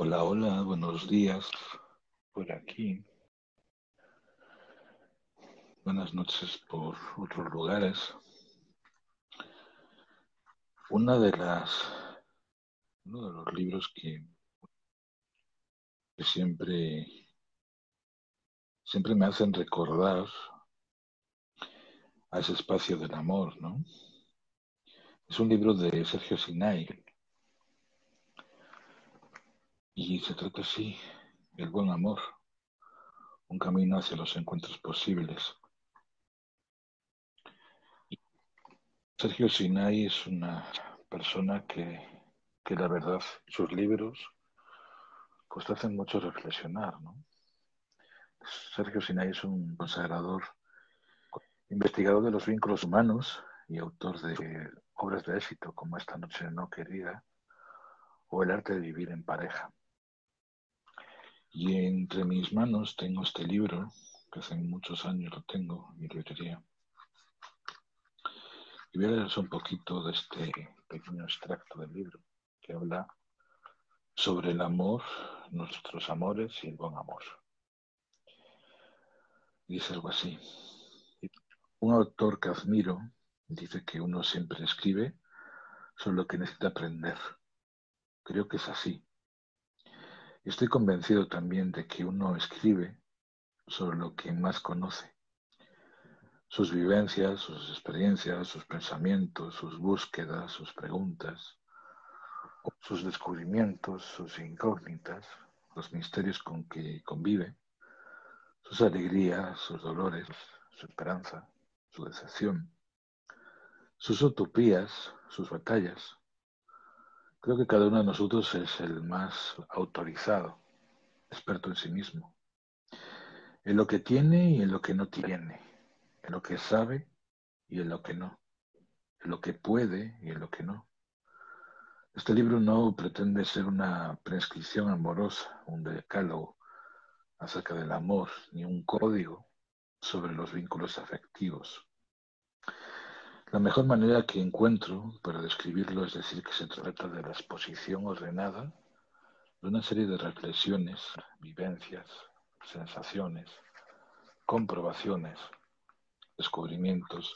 Hola, hola, buenos días por aquí. Buenas noches por otros lugares. Una de las, uno de los libros que, siempre, siempre me hacen recordar a ese espacio del amor, ¿no? Es un libro de Sergio Sinai y se trata así, el buen amor, un camino hacia los encuentros posibles. Sergio Sinai es una persona que, que la verdad, sus libros, pues te hacen mucho reflexionar, ¿no? Sergio Sinai es un consagrador, investigador de los vínculos humanos y autor de obras de éxito como Esta noche no querida o El arte de vivir en pareja. Y entre mis manos tengo este libro, que hace muchos años lo tengo en mi librería. Y voy a leeros un poquito de este pequeño extracto del libro, que habla sobre el amor, nuestros amores y el buen amor. Dice algo así. Un autor que admiro dice que uno siempre escribe sobre lo que necesita aprender. Creo que es así. Estoy convencido también de que uno escribe sobre lo que más conoce. Sus vivencias, sus experiencias, sus pensamientos, sus búsquedas, sus preguntas, sus descubrimientos, sus incógnitas, los misterios con que convive, sus alegrías, sus dolores, su esperanza, su decepción, sus utopías, sus batallas, Creo que cada uno de nosotros es el más autorizado, experto en sí mismo, en lo que tiene y en lo que no tiene, en lo que sabe y en lo que no, en lo que puede y en lo que no. Este libro no pretende ser una prescripción amorosa, un decálogo acerca del amor, ni un código sobre los vínculos afectivos. La mejor manera que encuentro para describirlo es decir que se trata de la exposición ordenada de una serie de reflexiones, vivencias, sensaciones, comprobaciones, descubrimientos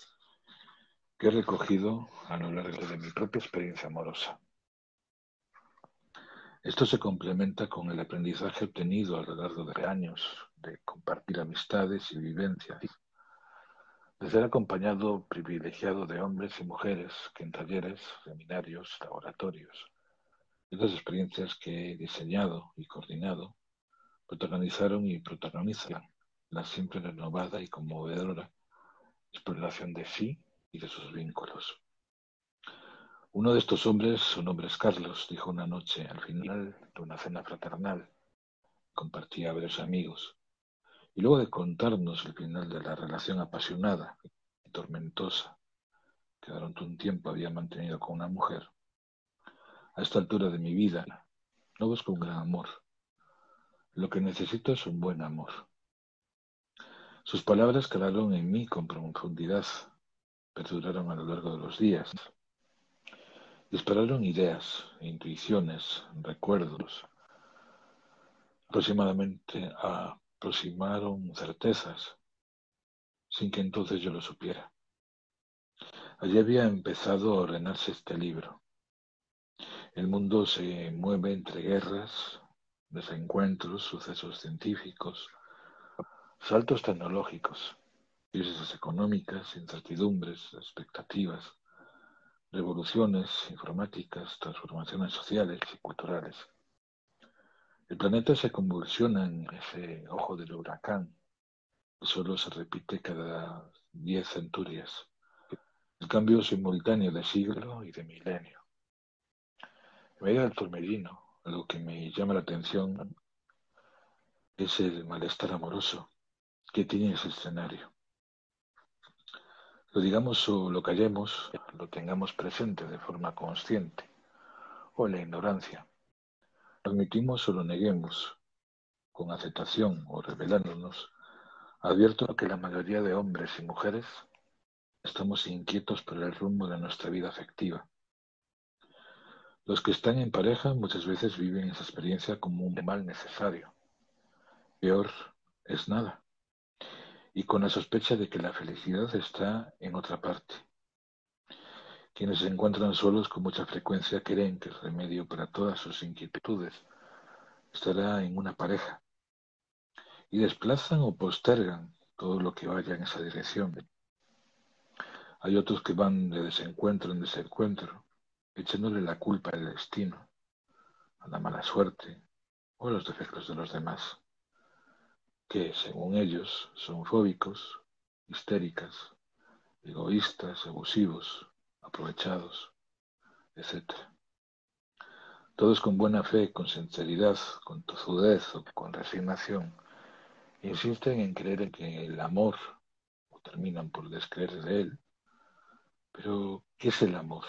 que he recogido a lo largo de mi propia experiencia amorosa. Esto se complementa con el aprendizaje obtenido a lo largo de años de compartir amistades y vivencias de ser acompañado privilegiado de hombres y mujeres que en talleres, seminarios, laboratorios y las experiencias que he diseñado y coordinado protagonizaron y protagonizan la siempre renovada y conmovedora exploración de sí y de sus vínculos. Uno de estos hombres, su nombre es Carlos, dijo una noche al final de una cena fraternal, compartía a varios amigos, y luego de contarnos el final de la relación apasionada y tormentosa que durante un tiempo había mantenido con una mujer, a esta altura de mi vida no busco un gran amor. Lo que necesito es un buen amor. Sus palabras calaron en mí con profundidad, perduraron a lo largo de los días. Dispararon ideas, intuiciones, recuerdos, aproximadamente a aproximaron certezas, sin que entonces yo lo supiera. Allí había empezado a ordenarse este libro. El mundo se mueve entre guerras, desencuentros, sucesos científicos, saltos tecnológicos, crisis económicas, incertidumbres, expectativas, revoluciones informáticas, transformaciones sociales y culturales. El planeta se convulsiona en ese ojo del huracán, solo se repite cada diez centurias. El cambio simultáneo de siglo y de milenio. En medio del torbellino, lo que me llama la atención es el malestar amoroso que tiene ese escenario. Lo digamos o lo callemos, lo tengamos presente de forma consciente, o la ignorancia admitimos o lo neguemos, con aceptación o revelándonos, advierto que la mayoría de hombres y mujeres estamos inquietos por el rumbo de nuestra vida afectiva. Los que están en pareja muchas veces viven esa experiencia como un mal necesario. Peor es nada. Y con la sospecha de que la felicidad está en otra parte. Quienes se encuentran solos con mucha frecuencia creen que el remedio para todas sus inquietudes estará en una pareja y desplazan o postergan todo lo que vaya en esa dirección. Hay otros que van de desencuentro en desencuentro, echándole la culpa al destino, a la mala suerte o a los defectos de los demás, que, según ellos, son fóbicos, histéricas, egoístas, abusivos, aprovechados, etc. Todos con buena fe, con sinceridad, con tozudez o con resignación, insisten en creer en que el amor, o terminan por descreer de él, pero ¿qué es el amor?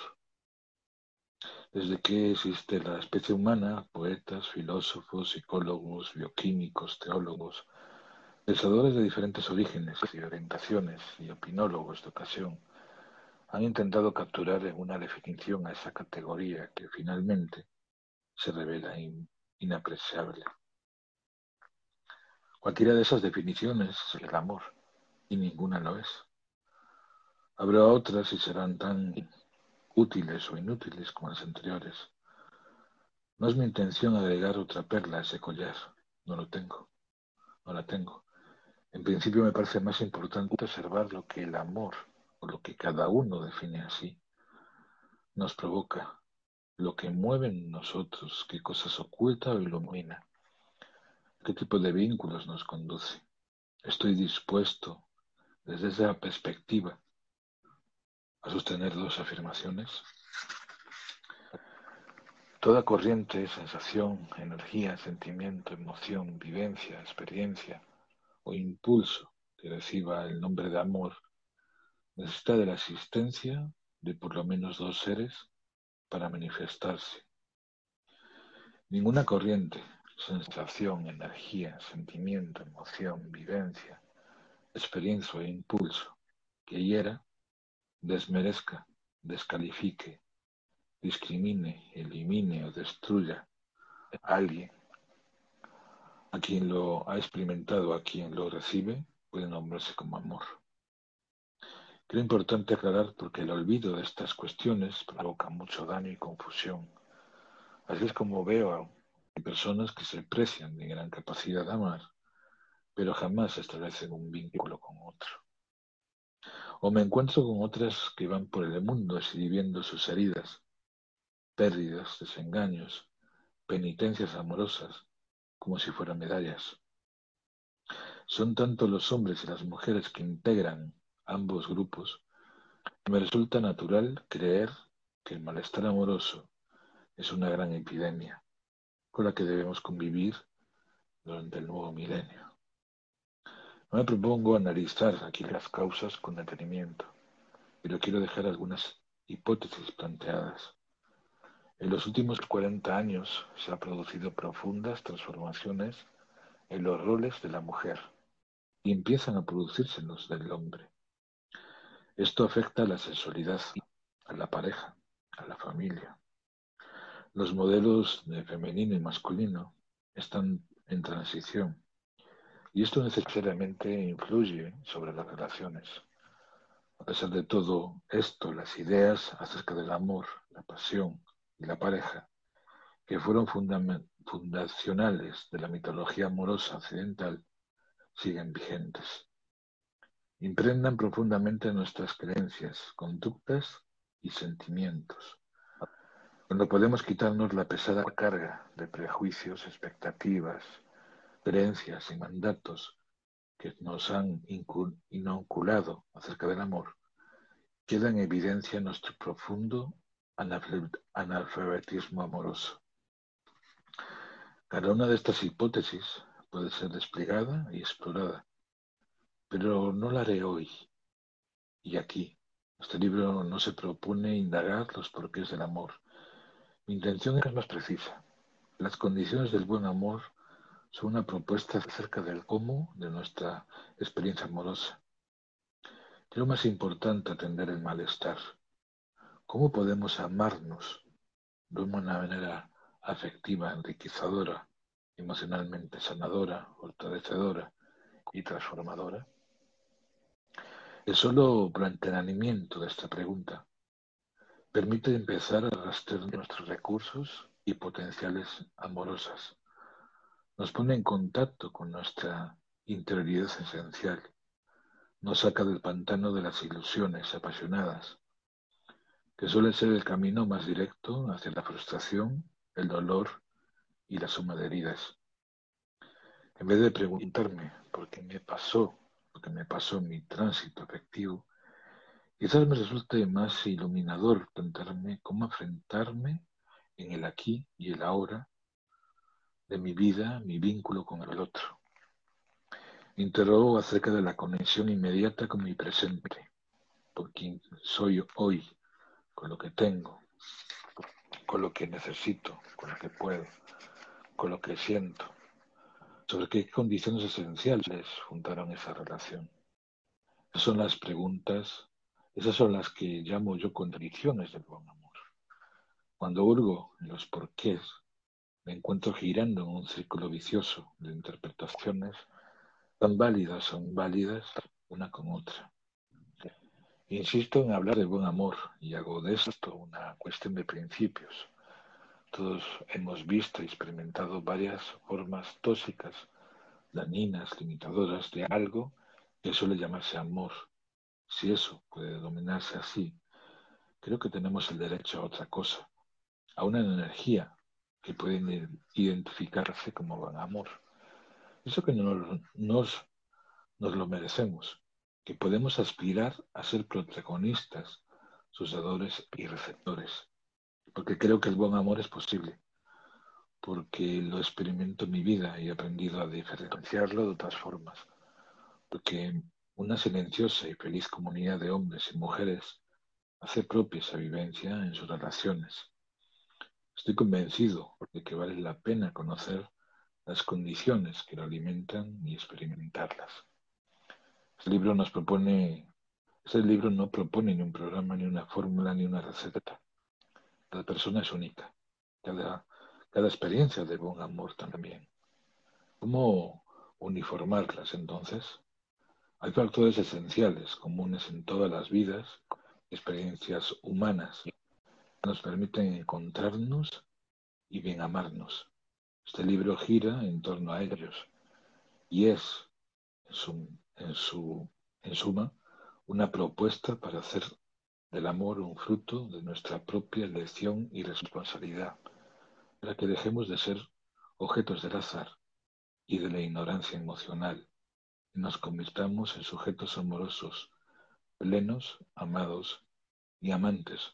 Desde que existe la especie humana, poetas, filósofos, psicólogos, bioquímicos, teólogos, pensadores de diferentes orígenes y orientaciones y opinólogos de ocasión, han intentado capturar en una definición a esa categoría que finalmente se revela inapreciable. Cualquiera de esas definiciones es el amor, y ninguna lo es. Habrá otras y serán tan útiles o inútiles como las anteriores. No es mi intención agregar otra perla a ese collar. No lo tengo. No la tengo. En principio me parece más importante observar lo que el amor, lo que cada uno define así, nos provoca, lo que mueve en nosotros, qué cosas oculta o ilumina ¿Qué tipo de vínculos nos conduce? Estoy dispuesto, desde esa perspectiva, a sostener dos afirmaciones. Toda corriente, sensación, energía, sentimiento, emoción, vivencia, experiencia o impulso que reciba el nombre de amor necesita de la existencia de por lo menos dos seres para manifestarse. Ninguna corriente, sensación, energía, sentimiento, emoción, vivencia, experiencia e impulso que hiera, desmerezca, descalifique, discrimine, elimine o destruya a alguien, a quien lo ha experimentado, a quien lo recibe, puede nombrarse como amor. Creo importante aclarar porque el olvido de estas cuestiones provoca mucho daño y confusión. Así es como veo hay personas que se precian de gran capacidad de amar, pero jamás establecen un vínculo con otro. O me encuentro con otras que van por el mundo escribiendo sus heridas, pérdidas, desengaños, penitencias amorosas, como si fueran medallas. Son tanto los hombres y las mujeres que integran ambos grupos me resulta natural creer que el malestar amoroso es una gran epidemia con la que debemos convivir durante el nuevo milenio. Me propongo analizar aquí las causas con detenimiento, pero quiero dejar algunas hipótesis planteadas. En los últimos 40 años se han producido profundas transformaciones en los roles de la mujer y empiezan a producirse los del hombre. Esto afecta a la sexualidad, a la pareja, a la familia, los modelos de femenino y masculino están en transición y esto necesariamente influye sobre las relaciones. A pesar de todo esto, las ideas acerca del amor, la pasión y la pareja, que fueron fundacionales de la mitología amorosa occidental, siguen vigentes. Imprendan profundamente nuestras creencias, conductas y sentimientos cuando podemos quitarnos la pesada carga de prejuicios, expectativas, creencias y mandatos que nos han inoculado acerca del amor, queda en evidencia nuestro profundo analfabetismo amoroso. Cada una de estas hipótesis puede ser desplegada y explorada, pero no la haré hoy y aquí. Este libro no se propone indagar los porqués del amor, mi intención es más precisa. Las condiciones del buen amor son una propuesta acerca del cómo de nuestra experiencia amorosa. Creo más importante atender el malestar. ¿Cómo podemos amarnos de una manera afectiva, enriquecedora, emocionalmente sanadora, fortalecedora y transformadora? El solo planteamiento de esta pregunta permite empezar a rastrear nuestros recursos y potenciales amorosas. Nos pone en contacto con nuestra interioridad esencial. Nos saca del pantano de las ilusiones apasionadas, que suele ser el camino más directo hacia la frustración, el dolor y la suma de heridas. En vez de preguntarme por qué me pasó, lo que me pasó mi tránsito afectivo, quizás me resulte más iluminador plantearme cómo enfrentarme en el aquí y el ahora de mi vida, mi vínculo con el otro. Interrogo acerca de la conexión inmediata con mi presente, por quien soy hoy, con lo que tengo, con lo que necesito, con lo que puedo, con lo que siento, sobre qué condiciones esenciales fundaron esa relación. Esas son las preguntas, esas son las que llamo yo contradicciones del buen amor. Cuando hurgo en los porqués, me encuentro girando en un círculo vicioso de interpretaciones tan válidas son válidas una con otra. Insisto en hablar de buen amor y hago de esto una cuestión de principios. Todos hemos visto y experimentado varias formas tóxicas, dañinas, limitadoras de algo que suele llamarse amor. Si eso puede dominarse así, creo que tenemos el derecho a otra cosa, a una energía que puede identificarse como amor. Eso que nos, nos, nos lo merecemos, que podemos aspirar a ser protagonistas, sus dadores y receptores, porque creo que el buen amor es posible, porque lo experimento en mi vida y he aprendido a diferenciarlo de otras formas, porque una silenciosa y feliz comunidad de hombres y mujeres hace propia esa vivencia en sus relaciones. Estoy convencido de que vale la pena conocer las condiciones que lo alimentan y experimentarlas. Este libro nos propone, este libro no propone ni un programa, ni una fórmula, ni una receta. Cada persona es única. Cada, cada experiencia de buen amor también. ¿Cómo uniformarlas entonces? Hay factores esenciales comunes en todas las vidas, experiencias humanas, que nos permiten encontrarnos y bien amarnos. Este libro gira en torno a ellos y es, en, su, en suma, una propuesta para hacer del amor un fruto de nuestra propia elección y responsabilidad, para que dejemos de ser objetos del azar y de la ignorancia emocional y nos convirtamos en sujetos amorosos, plenos, amados y amantes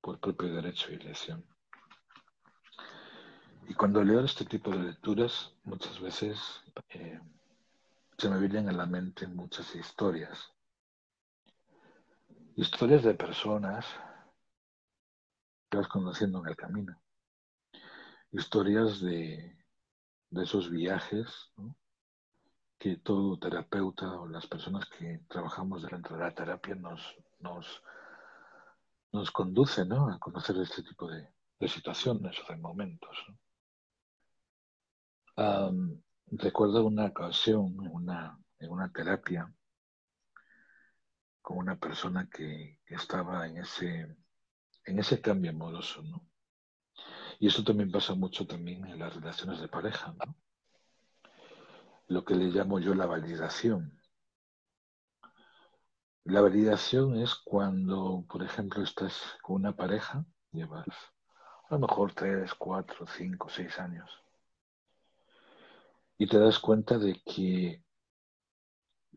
por propio derecho y elección. Y cuando leo este tipo de lecturas, muchas veces eh, se me vienen a la mente muchas historias. Historias de personas que vas conociendo en el camino. Historias de, esos viajes que todo terapeuta o las personas que trabajamos dentro de la terapia nos, nos, nos conducen a conocer este tipo de, situaciones o de momentos recuerdo una ocasión en una, en una terapia con una persona que, estaba en ese, en ese cambio amoroso, ¿no? Y eso también pasa mucho también en las relaciones de pareja, ¿no? Lo que le llamo yo la validación. La validación es cuando, por ejemplo, estás con una pareja, llevas a lo mejor tres, cuatro, cinco, seis años, y te das cuenta de que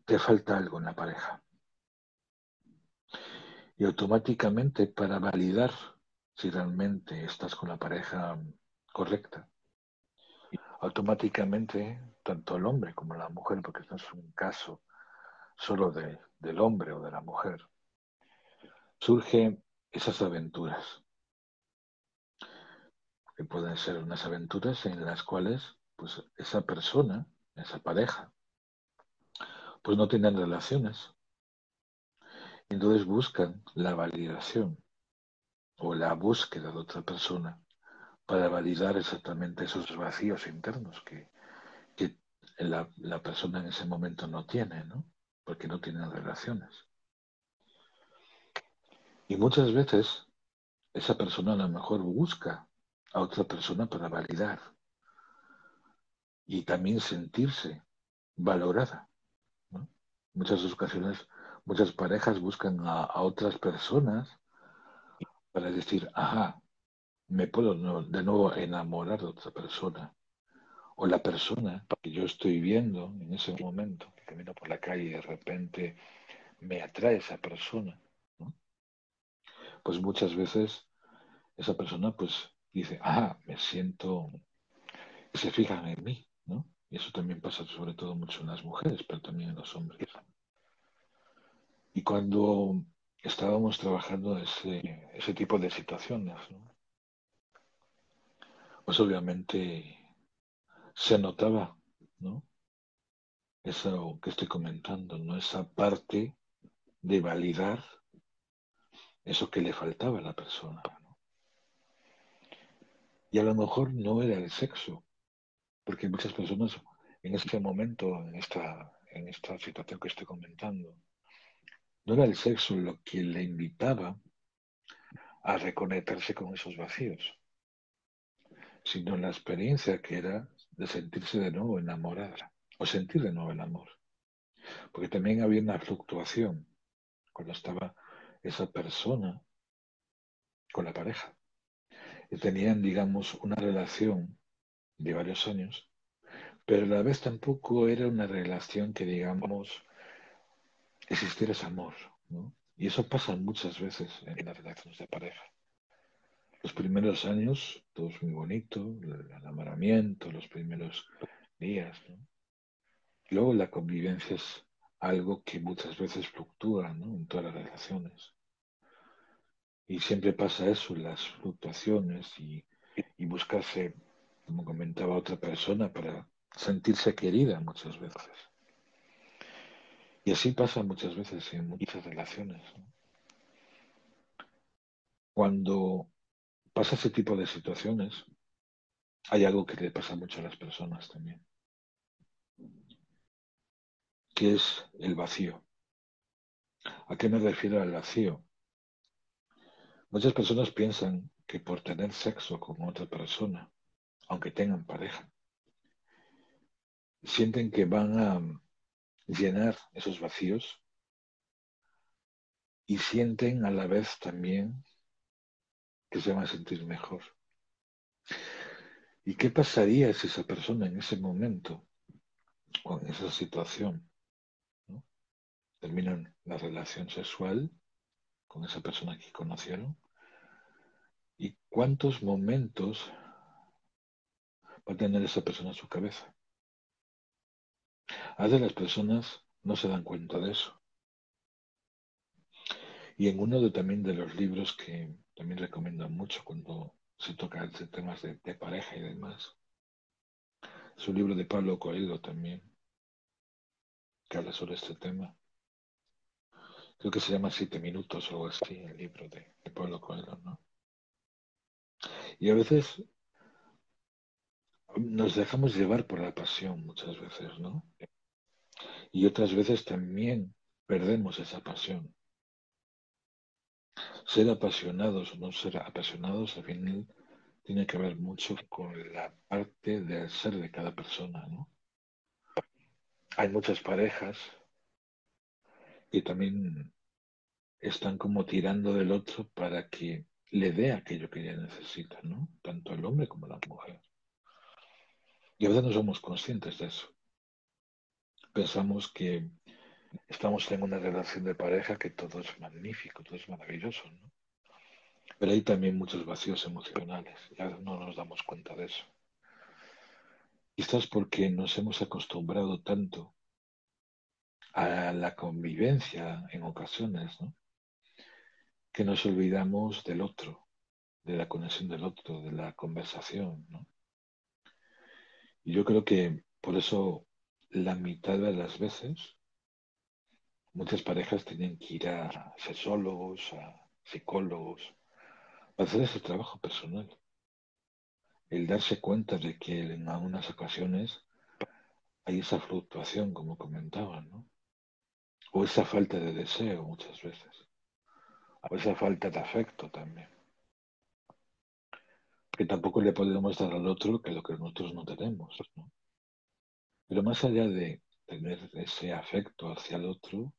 te falta algo en la pareja. Y automáticamente para validar si realmente estás con la pareja correcta, automáticamente tanto el hombre como la mujer, porque esto es un caso solo de, del hombre o de la mujer, surgen esas aventuras, que pueden ser unas aventuras en las cuales pues esa persona, esa pareja, pues no tienen relaciones. Entonces buscan la validación o la búsqueda de otra persona para validar exactamente esos vacíos internos que, la, persona en ese momento no tiene, ¿no? Porque no tiene relaciones. Y muchas veces esa persona a lo mejor busca a otra persona para validar y también sentirse valorada. Muchas ocasiones, muchas parejas buscan a, otras personas para decir, ajá, me puedo de nuevo enamorar de otra persona. O la persona que yo estoy viendo en ese momento, que camino por la calle y de repente me atrae esa persona. Pues muchas veces esa persona pues dice, ah, me siento, se fijan en mí, ¿no? Y eso también pasa sobre todo mucho en las mujeres, pero también en los hombres. Y cuando estábamos trabajando ese, ese tipo de situaciones, ¿no? pues obviamente se notaba, ¿no? Eso que estoy comentando, ¿no? Esa parte de validar eso que le faltaba a la persona. Y a lo mejor no era el sexo, porque muchas personas en este momento, en esta, en esta situación que estoy comentando, no era el sexo lo que le invitaba a reconectarse con esos vacíos, sino la experiencia que era de sentirse de nuevo enamorada o sentir de nuevo el amor. Porque también había una fluctuación cuando estaba esa persona con la pareja tenían, digamos, una relación de varios años, pero a la vez tampoco era una relación que, digamos, existiera ese amor, ¿no? Y eso pasa muchas veces en las relaciones de pareja. Los primeros años, todo es muy bonito, el enamoramiento, los primeros días, ¿no? Luego la convivencia es algo que muchas veces fluctúa en todas las relaciones. Y siempre pasa eso, las fluctuaciones y, y buscarse, como comentaba otra persona, para sentirse querida muchas veces. Y así pasa muchas veces en muchas relaciones. Cuando pasa ese tipo de situaciones, hay algo que le pasa mucho a las personas también, que es el vacío. ¿A qué me refiero al vacío? Muchas personas piensan que por tener sexo con otra persona, aunque tengan pareja, sienten que van a llenar esos vacíos y sienten a la vez también que se van a sentir mejor. ¿Y qué pasaría si esa persona en ese momento en esa situación terminan la relación sexual con esa persona que conocieron? ¿Y cuántos momentos va a tener esa persona en su cabeza? A veces las personas no se dan cuenta de eso. Y en uno de, también de los libros que también recomiendo mucho cuando se toca temas de, pareja y demás, es un libro de Pablo Coelho también, que habla sobre este tema. Creo que se llama Siete Minutos o algo así, el libro de Pablo Coelho, ¿no? Y a veces nos dejamos llevar por la pasión muchas veces, ¿no? Y otras veces también perdemos esa pasión. Ser apasionados o no ser apasionados al final tiene que ver mucho con la parte del ser de cada persona, ¿no? Hay muchas parejas que también están como tirando del otro para que le dé aquello que ella necesita, ¿no? Tanto el hombre como la mujer. Y a veces no somos conscientes de eso. Pensamos que estamos en una relación de pareja que todo es magnífico, todo es maravilloso, ¿no? Pero hay también muchos vacíos emocionales y a veces no nos damos cuenta de eso. Quizás porque nos hemos acostumbrado tanto a la convivencia en ocasiones, ¿no? que nos olvidamos del otro, de la conexión del otro, de la conversación, ¿no? Yo creo que por eso la mitad de las veces muchas parejas tienen que ir a sexólogos, a psicólogos, para hacer ese trabajo personal. el darse cuenta de que en algunas ocasiones hay esa fluctuación, como comentaban, ¿no? O esa falta de deseo muchas veces. O esa falta de afecto también. Que tampoco le podemos dar al otro que lo que nosotros no tenemos, ¿no? Pero más allá de tener ese afecto hacia el otro,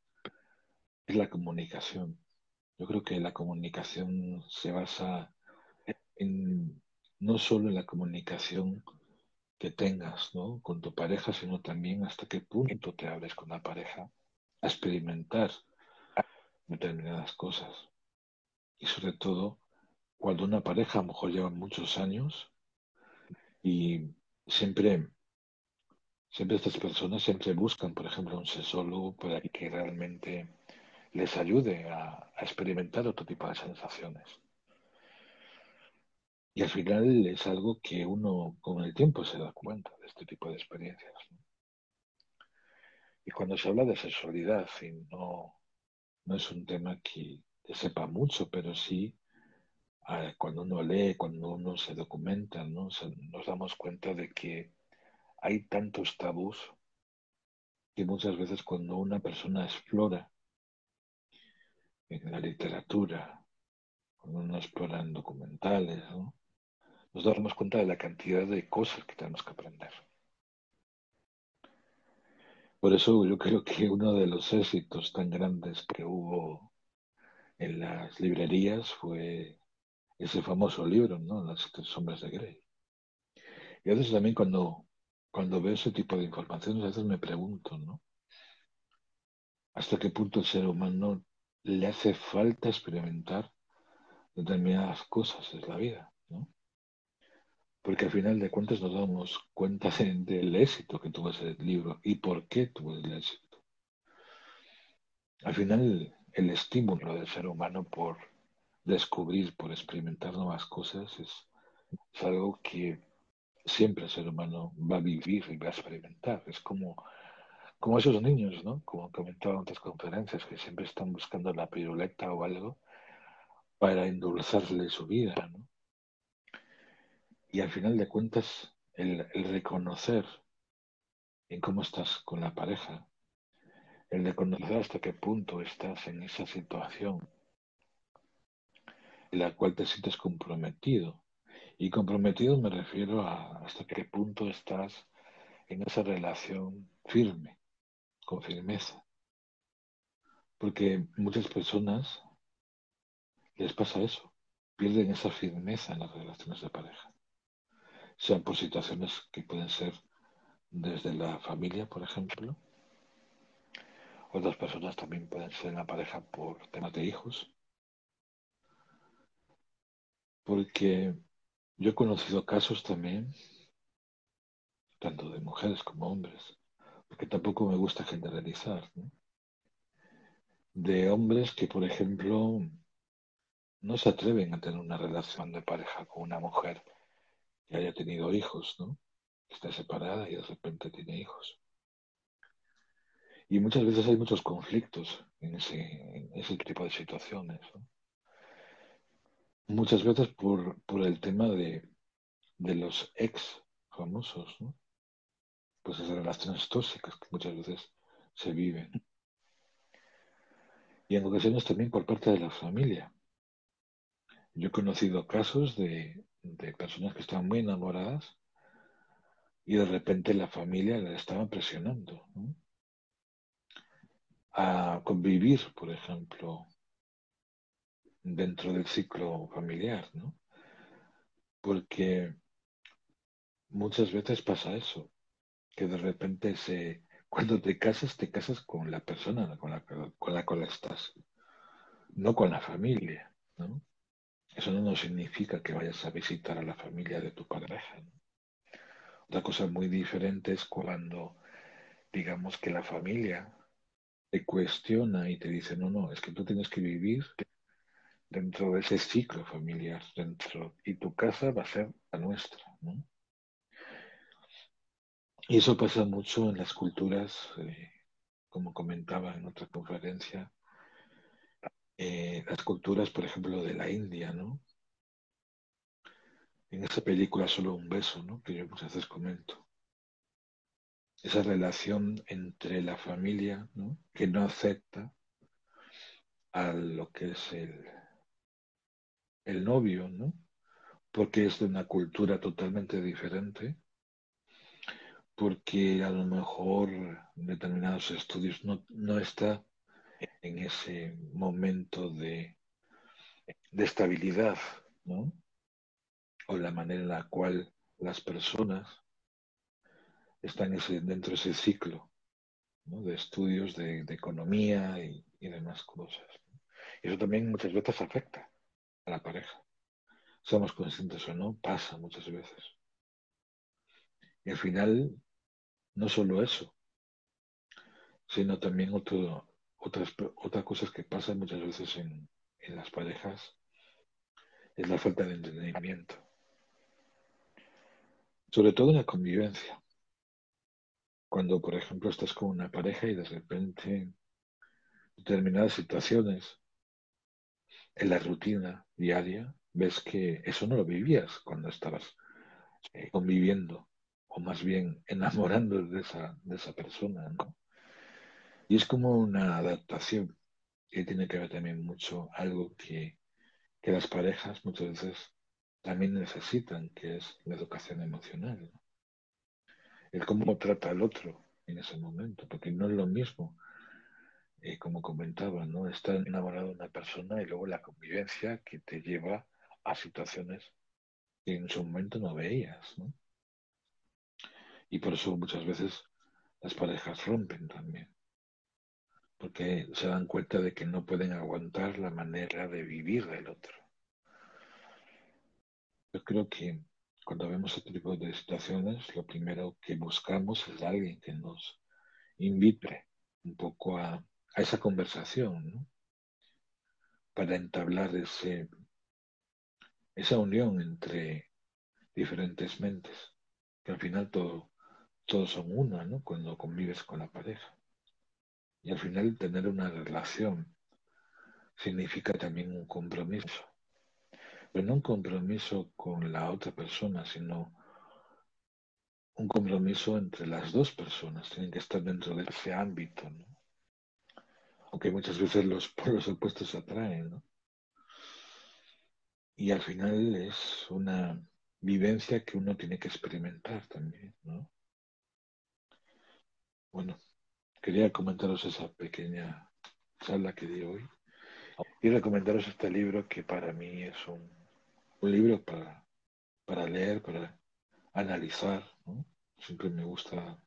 es la comunicación. Yo creo que la comunicación se basa en no solo en la comunicación que tengas ¿no? con tu pareja, sino también hasta qué punto te hables con la pareja a experimentar determinadas cosas. Y sobre todo, cuando una pareja a lo mejor lleva muchos años y siempre, siempre estas personas siempre buscan, por ejemplo, un sexólogo para que realmente les ayude a experimentar otro tipo de sensaciones. Y al final es algo que uno con el tiempo se da cuenta de este tipo de experiencias. Y cuando se habla de sexualidad, y no, no es un tema que, sepa mucho, pero sí cuando uno lee, cuando uno se documenta, ¿no? nos damos cuenta de que hay tantos tabús que muchas veces cuando una persona explora en la literatura, cuando uno explora en documentales, ¿no? nos damos cuenta de la cantidad de cosas que tenemos que aprender. Por eso yo creo que uno de los éxitos tan grandes que hubo en las librerías fue ese famoso libro, ¿no? Las sombras de Grey. Y a veces también cuando, cuando veo ese tipo de información, a veces me pregunto, ¿no? ¿Hasta qué punto el ser humano le hace falta experimentar determinadas cosas en la vida, ¿no? Porque al final de cuentas nos damos cuenta del éxito que tuvo ese libro y por qué tuvo el éxito. Al final, el estímulo del ser humano por descubrir, por experimentar nuevas cosas, es, algo que siempre el ser humano va a vivir y va a experimentar. Es como, como esos niños, ¿no? Como comentaba en otras conferencias, que siempre están buscando la piruleta o algo para endulzarle su vida, ¿no? Y al final de cuentas, el, reconocer en cómo estás con la pareja, el reconocer hasta qué punto estás en esa situación la cual te sientes comprometido. Y comprometido me refiero a hasta qué punto estás en esa relación firme, con firmeza. Porque muchas personas les pasa eso, pierden esa firmeza en las relaciones de pareja sean por situaciones que pueden ser desde la familia, por ejemplo. Otras personas también pueden ser en la pareja por temas de hijos. Porque yo he conocido casos también, tanto de mujeres como hombres, porque tampoco me gusta generalizar, de hombres que, por ejemplo, no se atreven a tener una relación de pareja con una mujer que haya tenido hijos, ¿no? Está separada y de repente tiene hijos. Y muchas veces hay muchos conflictos en ese, tipo de situaciones. ¿no? Muchas veces por, el tema de, los ex famosos, ¿no? Pues esas relaciones tóxicas que muchas veces se viven. Y en ocasiones también por parte de la familia. Yo he conocido casos de, de personas que estaban muy enamoradas y de repente la familia la estaba presionando a convivir, por ejemplo, dentro del ciclo familiar, ¿no? Porque muchas veces pasa eso, que de repente se, cuando te casas, te casas con la persona con la, con la cual estás, no con la familia, ¿no? Eso no significa que vayas a visitar a la familia de tu pareja. Otra cosa muy diferente es cuando, digamos que la familia te cuestiona y te dice, no, no, es que tú tienes que vivir dentro de ese ciclo familiar, dentro, y tu casa va a ser la nuestra. Y eso pasa mucho en las culturas, eh, como comentaba en otra conferencia, eh, las culturas, por ejemplo, de la India, ¿no? en esa película Solo un beso, ¿no? que yo muchas veces comento. Esa relación entre la familia ¿no? que no acepta a lo que es el, el novio, ¿no? porque es de una cultura totalmente diferente, porque a lo mejor determinados estudios no, no está en ese momento de, de estabilidad, ¿no? o la manera en la cual las personas están dentro de ese ciclo de estudios de, economía y, demás cosas. Eso también muchas veces afecta a la pareja. Somos conscientes o no, pasa muchas veces. Y al final, no solo eso, sino también otro, otras, otras cosas que pasan muchas veces en, en las parejas es la falta de entendimiento sobre todo en la convivencia. Cuando, por ejemplo, estás con una pareja y de repente en determinadas situaciones en la rutina diaria ves que eso no lo vivías cuando estabas eh, conviviendo o más bien enamorando de esa, de esa persona, ¿no? Y es como una adaptación que tiene que ver también mucho algo que, que las parejas muchas veces también necesitan, que es la educación emocional. El cómo trata al otro en ese momento, porque no es lo mismo, eh, como comentaba, ¿no? Estar enamorado de una persona y luego la convivencia que te lleva a situaciones que en su momento no veías, ¿no? Y por eso muchas veces las parejas rompen también, porque se dan cuenta de que no pueden aguantar la manera de vivir del otro. Yo creo que cuando vemos este tipo de situaciones, lo primero que buscamos es alguien que nos invite un poco a, esa conversación, ¿no? Para entablar ese, esa unión entre diferentes mentes, que al final todo, todos son una, ¿no? Cuando convives con la pareja. Y al final tener una relación significa también un compromiso pero no un compromiso con la otra persona, sino un compromiso entre las dos personas. Tienen que estar dentro de ese ámbito, ¿no? Aunque muchas veces los polos opuestos atraen, ¿no? Y al final es una vivencia que uno tiene que experimentar también, ¿no? Bueno, quería comentaros esa pequeña charla que di hoy y recomendaros este libro que para mí es un libro para, para leer, para analizar. Siempre me gusta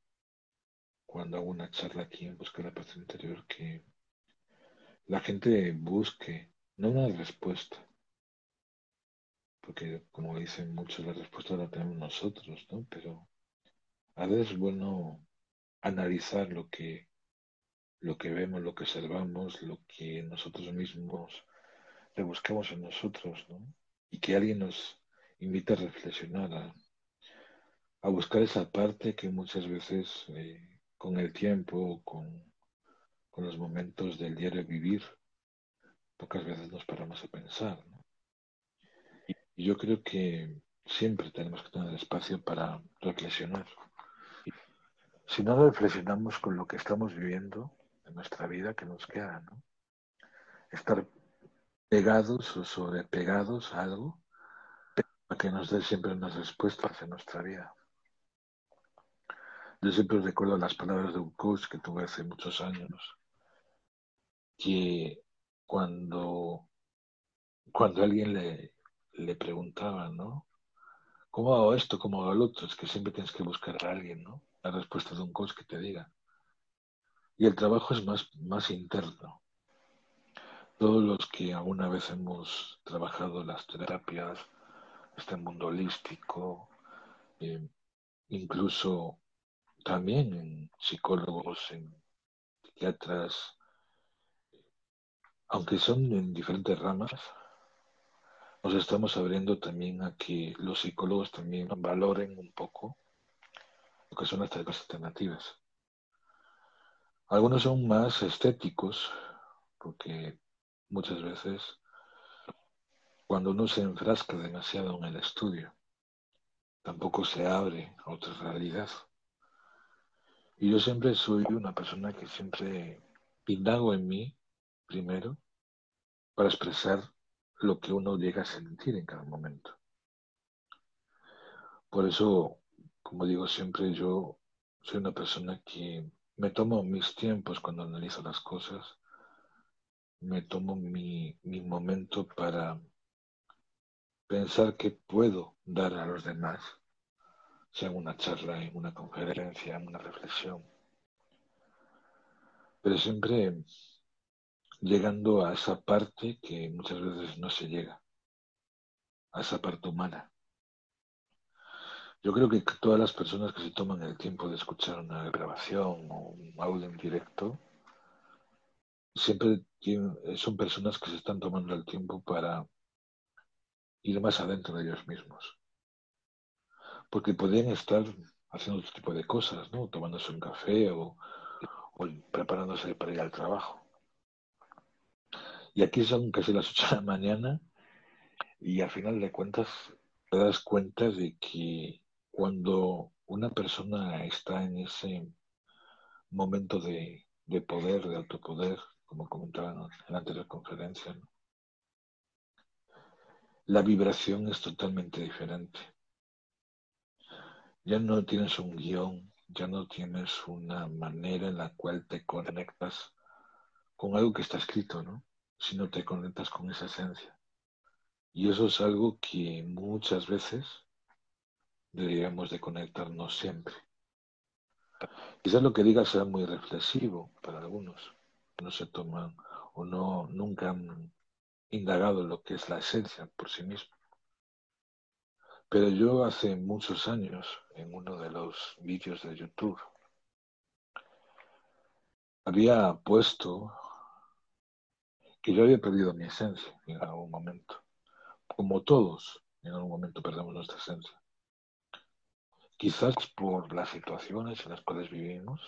cuando hago una charla aquí en Busca la Paz Interior que la gente busque no una respuesta, porque como dicen muchos, la respuesta la tenemos nosotros, ¿no? Pero a veces es bueno analizar lo que, lo que vemos, lo que observamos, lo que nosotros mismos le buscamos en nosotros, ¿no? y que alguien nos invite a reflexionar, a, buscar esa parte que muchas veces eh, con el tiempo, con, con, los momentos del diario vivir, pocas veces nos paramos a pensar. Y yo creo que siempre tenemos que tener espacio para reflexionar. Si no reflexionamos con lo que estamos viviendo en nuestra vida, que nos queda? ¿no? Estar pegados o sobrepegados a algo para que nos dé siempre unas respuestas en nuestra vida. Yo siempre recuerdo las palabras de un coach que tuve hace muchos años, que cuando, cuando alguien le, le preguntaba, ¿no? ¿Cómo hago esto? ¿Cómo hago lo otro? Es que siempre tienes que buscar a alguien, ¿no? La respuesta de un coach que te diga. Y el trabajo es más, más interno todos los que alguna vez hemos trabajado las terapias, este mundo holístico, eh, incluso también en psicólogos, en psiquiatras, aunque son en diferentes ramas, nos estamos abriendo también a que los psicólogos también valoren un poco lo que son las terapias alternativas. Algunos son más estéticos, porque muchas veces cuando uno se enfrasca demasiado en el estudio tampoco se abre a otra realidad. Y yo siempre soy una persona que siempre indago en mí primero para expresar lo que uno llega a sentir en cada momento. Por eso, como digo siempre, yo soy una persona que me tomo mis tiempos cuando analizo las cosas, me tomo mi, mi momento para pensar que puedo dar a los demás, sea en una charla, en una conferencia, en una reflexión. Pero siempre llegando a esa parte que muchas veces no se llega, a esa parte humana. Yo creo que todas las personas que se toman el tiempo de escuchar una grabación o un audio en directo, siempre son personas que se están tomando el tiempo para ir más adentro de ellos mismos. Porque podrían estar haciendo otro tipo de cosas, ¿no? Tomándose un café o preparándose para ir al trabajo. Y aquí son casi las 8 de la mañana y al final de cuentas te das cuenta de que cuando una persona está en ese momento de, poder, de autopoder, como comentaban en la anterior conferencia, la vibración es totalmente diferente. Ya no tienes un guion, ya no tienes una manera en la cual te conectas con algo que está escrito, ¿no? Sino te conectas con esa esencia. Y eso es algo que muchas veces deberíamos de conectarnos siempre. Quizás lo que diga sea muy reflexivo para algunos, no se toman o no nunca han indagado lo que es la esencia por sí mismo. Pero yo hace muchos años, en uno de los vídeos de YouTube, había puesto que yo había perdido mi esencia en algún momento. Como todos, en algún momento perdemos nuestra esencia. Quizás por las situaciones en las cuales vivimos,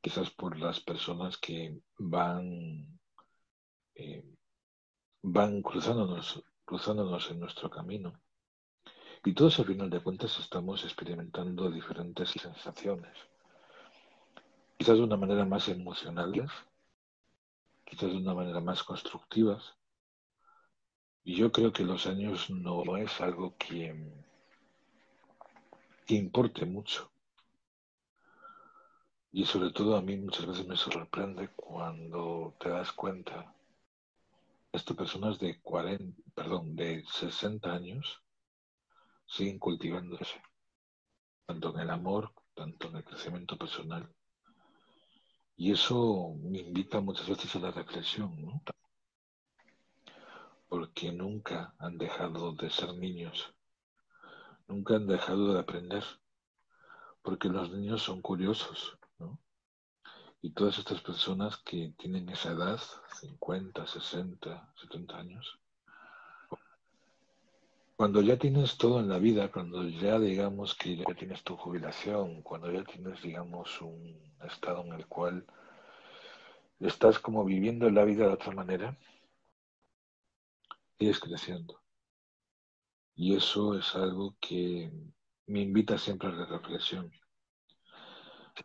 quizás por las personas que van, eh, van cruzándonos, cruzándonos en nuestro camino. Y todos al final de cuentas estamos experimentando diferentes sensaciones. Quizás de una manera más emocionales, quizás de una manera más constructivas. Y yo creo que los años no es algo que importe mucho. Y sobre todo a mí muchas veces me sorprende cuando te das cuenta, estas personas de 40, perdón, de 60 años siguen cultivándose, tanto en el amor, tanto en el crecimiento personal. Y eso me invita muchas veces a la reflexión, ¿no? Porque nunca han dejado de ser niños nunca han dejado de aprender, porque los niños son curiosos, ¿no? Y todas estas personas que tienen esa edad, 50, 60, 70 años, cuando ya tienes todo en la vida, cuando ya digamos que ya tienes tu jubilación, cuando ya tienes, digamos, un estado en el cual estás como viviendo la vida de otra manera, sigues creciendo. Y eso es algo que me invita siempre a la reflexión.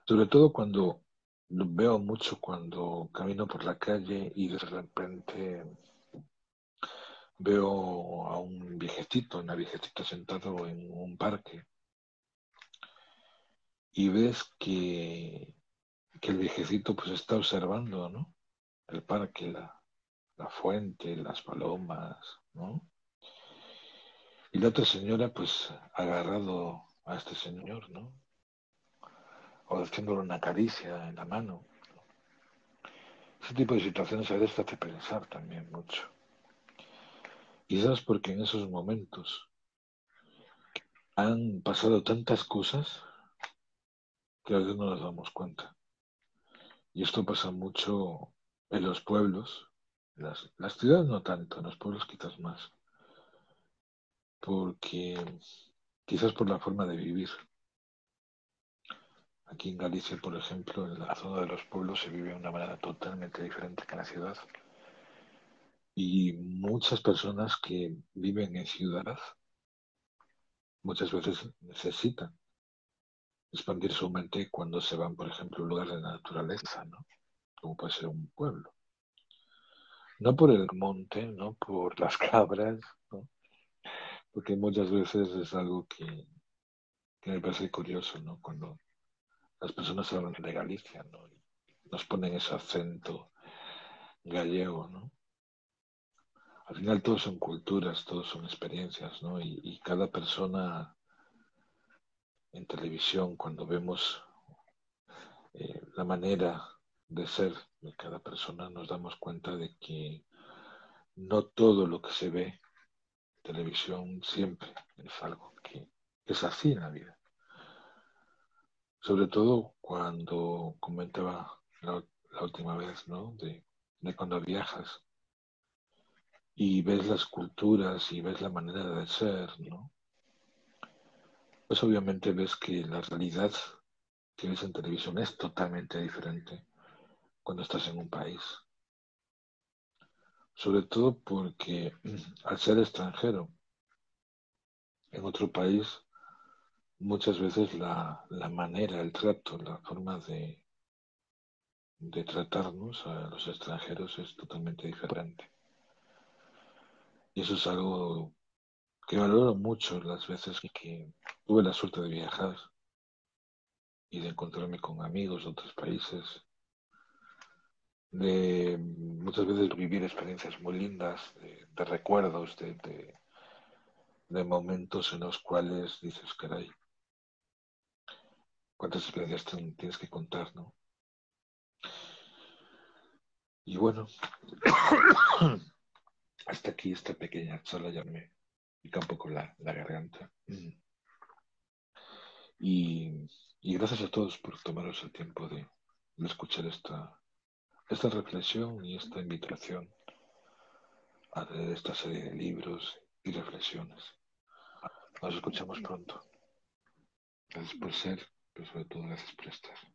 Sobre todo cuando veo mucho cuando camino por la calle y de repente veo a un viejecito, una viejecita sentado en un parque y ves que, que el viejecito pues está observando, ¿no? El parque, la, la fuente, las palomas, ¿no? Y la otra señora, pues, agarrado a este señor, ¿no? O haciéndole una caricia en la mano. Ese tipo de situaciones a veces hace pensar también mucho. Quizás porque en esos momentos han pasado tantas cosas que a veces no nos damos cuenta. Y esto pasa mucho en los pueblos, las, las ciudades no tanto, en los pueblos quizás más porque quizás por la forma de vivir. Aquí en Galicia, por ejemplo, en la zona de los pueblos se vive de una manera totalmente diferente que en la ciudad. Y muchas personas que viven en ciudad muchas veces necesitan expandir su mente cuando se van, por ejemplo, a un lugar de naturaleza, ¿no? Como puede ser un pueblo. No por el monte, no por las cabras, ¿no? Porque muchas veces es algo que, que me parece curioso, ¿no? Cuando las personas hablan de Galicia, ¿no? nos ponen ese acento gallego, ¿no? Al final todos son culturas, todos son experiencias, ¿no? Y, cada persona en televisión, cuando vemos eh, la manera de ser de cada persona, nos damos cuenta de que no todo lo que se ve en televisión siempre es algo que es así en la vida. Sobre todo cuando comentaba la, última vez, ¿no? De, de cuando viajas y ves las culturas y ves la manera de ser, ¿no? Pues obviamente ves que la realidad que ves en televisión es totalmente diferente cuando estás en un país. Sobre todo porque al ser extranjero en otro país, muchas veces la, la manera, el trato, la forma de, de tratarnos a los extranjeros es totalmente diferente. Y eso es algo que valoro mucho las veces que tuve la suerte de viajar y de encontrarme con amigos de otros países, de muchas veces vivir experiencias muy lindas, de, recuerdos, de, de, momentos en los cuales dices, caray, cuántas experiencias tienes que contar, ¿no? Y bueno, hasta aquí esta pequeña ya me pica un poco la, garganta. Y, gracias a todos por tomaros el tiempo de, escuchar esta, esta reflexión y esta invitación a esta serie de libros y reflexiones. Nos escuchamos pronto. Gracias por ser, pero sobre todo gracias por estar.